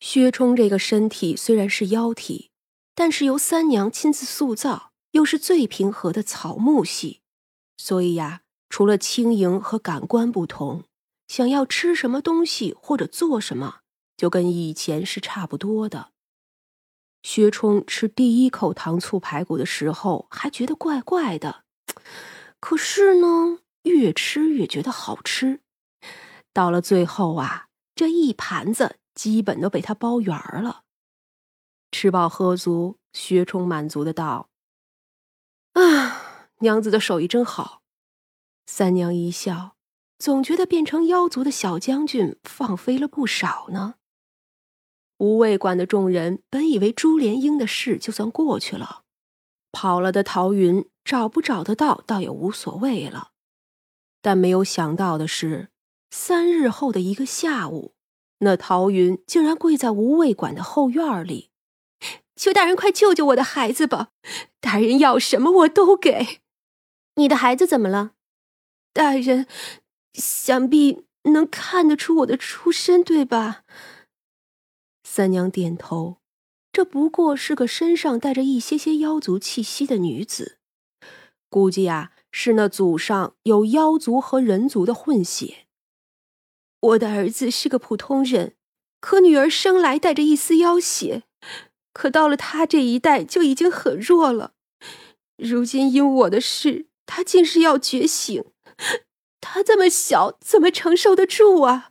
薛冲这个身体虽然是妖体，但是由三娘亲自塑造，又是最平和的草木系，所以呀，除了轻盈和感官不同，想要吃什么东西或者做什么，就跟以前是差不多的。薛冲吃第一口糖醋排骨的时候，还觉得怪怪的，可是呢，越吃越觉得好吃。到了最后啊，这一盘子基本都被他包圆了。吃饱喝足，薛冲满足的道：“啊，娘子的手艺真好。”三娘一笑，总觉得变成妖族的小将军放飞了不少呢。无畏馆的众人本以为朱莲英的事就算过去了，跑了的陶云找不找得到倒也无所谓了，但没有想到的是。三日后的一个下午，那陶云竟然跪在无畏馆的后院里，求大人快救救我的孩子吧！大人要什么我都给。你的孩子怎么了？大人，想必能看得出我的出身，对吧？三娘点头，这不过是个身上带着一些些妖族气息的女子，估计呀是那祖上有妖族和人族的混血。我的儿子是个普通人，可女儿生来带着一丝妖血，可到了他这一代就已经很弱了。如今因我的事，他竟是要觉醒，他这么小，怎么承受得住啊？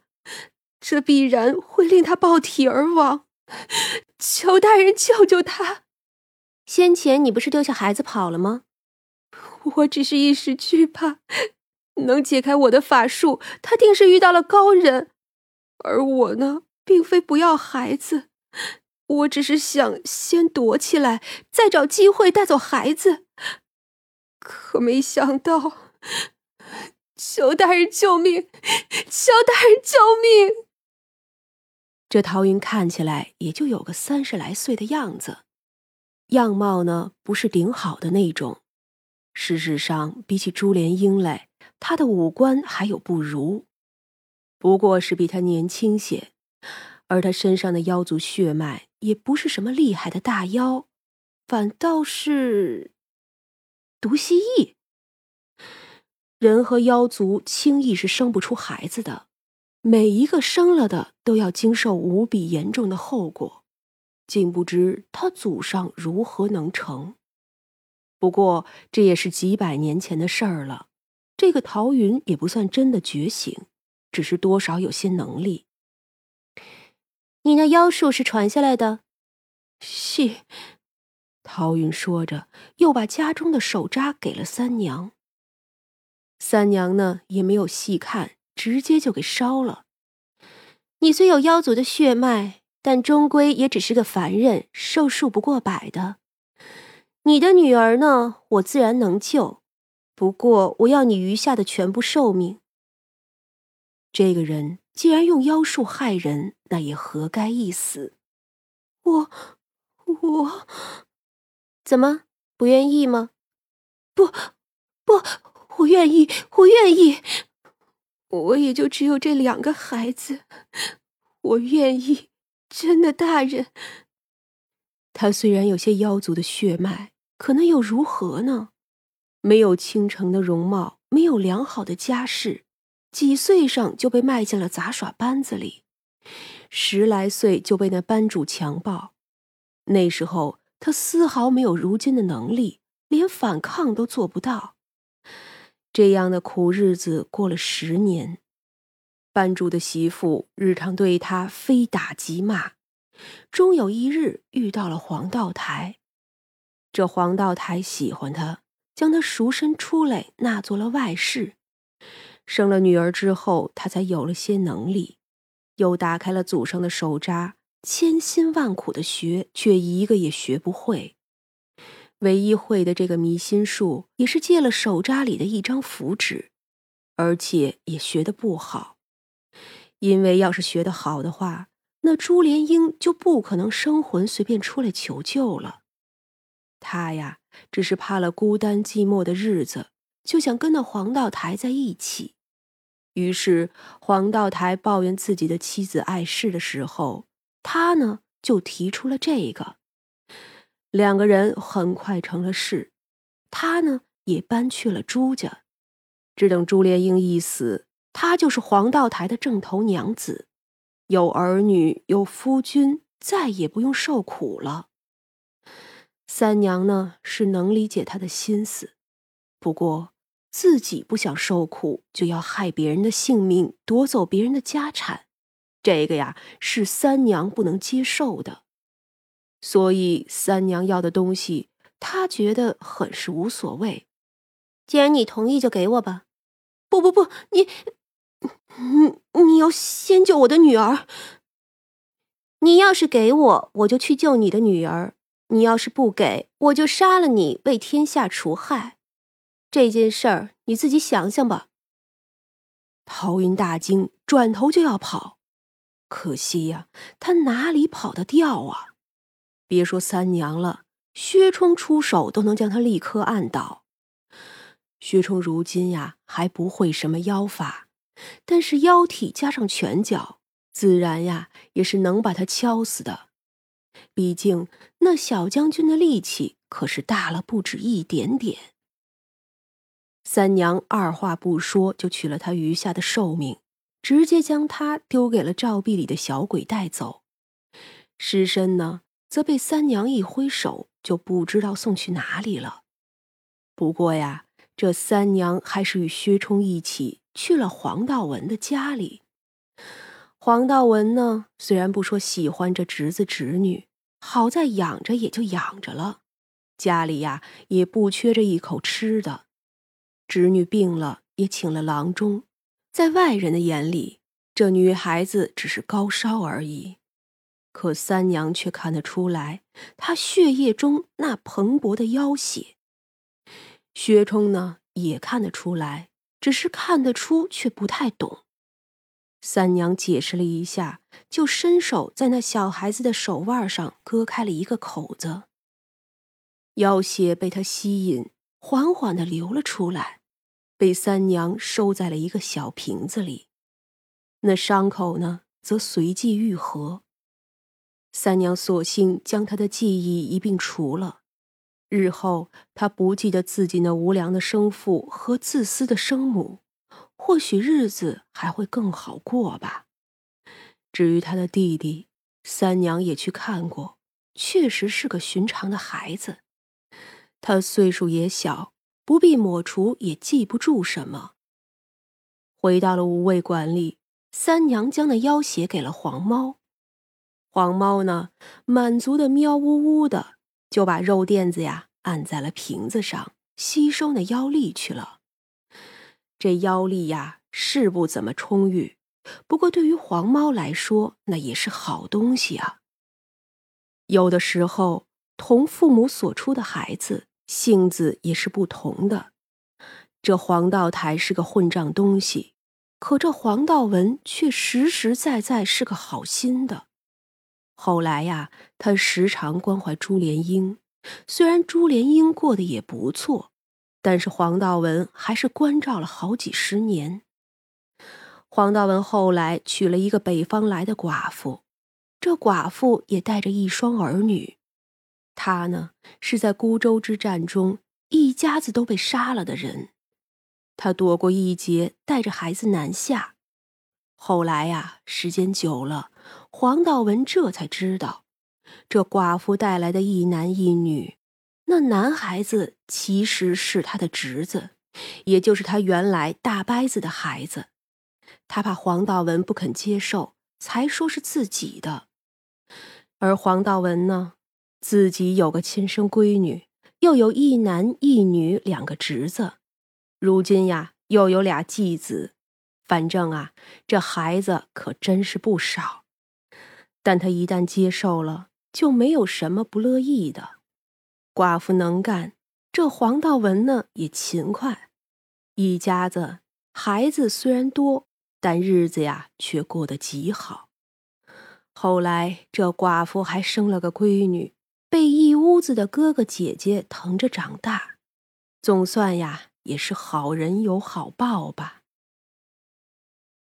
这必然会令他爆体而亡。求大人救救他！先前你不是丢下孩子跑了吗？我只是一时惧怕。能解开我的法术，他定是遇到了高人，而我呢，并非不要孩子，我只是想先躲起来，再找机会带走孩子。可没想到，求大人救命！求大人救命！这陶云看起来也就有个三十来岁的样子，样貌呢不是顶好的那种，事实上比起朱莲英来。他的五官还有不如，不过是比他年轻些，而他身上的妖族血脉也不是什么厉害的大妖，反倒是毒蜥蜴。人和妖族轻易是生不出孩子的，每一个生了的都要经受无比严重的后果，竟不知他祖上如何能成。不过这也是几百年前的事儿了。这个陶云也不算真的觉醒，只是多少有些能力。你那妖术是传下来的？是。陶云说着，又把家中的手札给了三娘。三娘呢，也没有细看，直接就给烧了。你虽有妖族的血脉，但终归也只是个凡人，寿数不过百的。你的女儿呢，我自然能救。不过，我要你余下的全部寿命。这个人既然用妖术害人，那也活该一死。我，我，怎么不愿意吗？不，不，我愿意，我愿意。我也就只有这两个孩子，我愿意。真的，大人。他虽然有些妖族的血脉，可那又如何呢？没有倾城的容貌，没有良好的家世，几岁上就被卖进了杂耍班子里，十来岁就被那班主强暴。那时候他丝毫没有如今的能力，连反抗都做不到。这样的苦日子过了十年，班主的媳妇日常对他非打即骂，终有一日遇到了黄道台。这黄道台喜欢他。将他赎身出来，纳做了外室。生了女儿之后，他才有了些能力，又打开了祖上的手札，千辛万苦的学，却一个也学不会。唯一会的这个迷心术，也是借了手札里的一张符纸，而且也学得不好。因为要是学得好的话，那朱莲英就不可能生魂随便出来求救了。他呀。只是怕了孤单寂寞的日子，就想跟那黄道台在一起。于是黄道台抱怨自己的妻子碍事的时候，他呢就提出了这个。两个人很快成了事，他呢也搬去了朱家。只等朱莲英一死，他就是黄道台的正头娘子，有儿女，有夫君，再也不用受苦了。三娘呢是能理解他的心思，不过自己不想受苦，就要害别人的性命，夺走别人的家产，这个呀是三娘不能接受的。所以三娘要的东西，他觉得很是无所谓。既然你同意，就给我吧。不不不，你，你你要先救我的女儿。你要是给我，我就去救你的女儿；你要是不给，我就杀了你，为天下除害。这件事儿你自己想想吧。陶云大惊，转头就要跑，可惜呀，他哪里跑得掉啊？别说三娘了，薛冲出手都能将他立刻按倒。薛冲如今呀还不会什么妖法，但是妖体加上拳脚，自然呀也是能把他敲死的。毕竟那小将军的力气可是大了不止一点点。三娘二话不说就取了他余下的寿命，直接将他丢给了照壁里的小鬼带走。尸身呢？则被三娘一挥手，就不知道送去哪里了。不过呀，这三娘还是与薛冲一起去了黄道文的家里。黄道文呢，虽然不说喜欢这侄子侄女，好在养着也就养着了，家里呀也不缺这一口吃的。侄女病了，也请了郎中，在外人的眼里，这女孩子只是高烧而已。可三娘却看得出来，她血液中那蓬勃的妖血。薛冲呢，也看得出来，只是看得出却不太懂。三娘解释了一下，就伸手在那小孩子的手腕上割开了一个口子。妖血被他吸引，缓缓的流了出来，被三娘收在了一个小瓶子里。那伤口呢，则随即愈合。三娘索性将他的记忆一并除了，日后他不记得自己那无良的生父和自私的生母，或许日子还会更好过吧。至于他的弟弟，三娘也去看过，确实是个寻常的孩子。他岁数也小，不必抹除也记不住什么。回到了五味馆里，三娘将那妖血给了黄猫。黄猫呢，满足的喵呜呜的，就把肉垫子呀按在了瓶子上，吸收那妖力去了。这妖力呀是不怎么充裕，不过对于黄猫来说，那也是好东西啊。有的时候，同父母所出的孩子性子也是不同的。这黄道台是个混账东西，可这黄道文却实实在在是个好心的。后来呀，他时常关怀朱莲英。虽然朱莲英过得也不错，但是黄道文还是关照了好几十年。黄道文后来娶了一个北方来的寡妇，这寡妇也带着一双儿女。他呢，是在孤州之战中一家子都被杀了的人。他躲过一劫，带着孩子南下。后来呀，时间久了。黄道文这才知道，这寡妇带来的一男一女，那男孩子其实是他的侄子，也就是他原来大伯子的孩子。他怕黄道文不肯接受，才说是自己的。而黄道文呢，自己有个亲生闺女，又有一男一女两个侄子，如今呀又有俩继子，反正啊，这孩子可真是不少。但他一旦接受了，就没有什么不乐意的。寡妇能干，这黄道文呢也勤快，一家子孩子虽然多，但日子呀却过得极好。后来这寡妇还生了个闺女，被一屋子的哥哥姐姐疼着长大，总算呀也是好人有好报吧。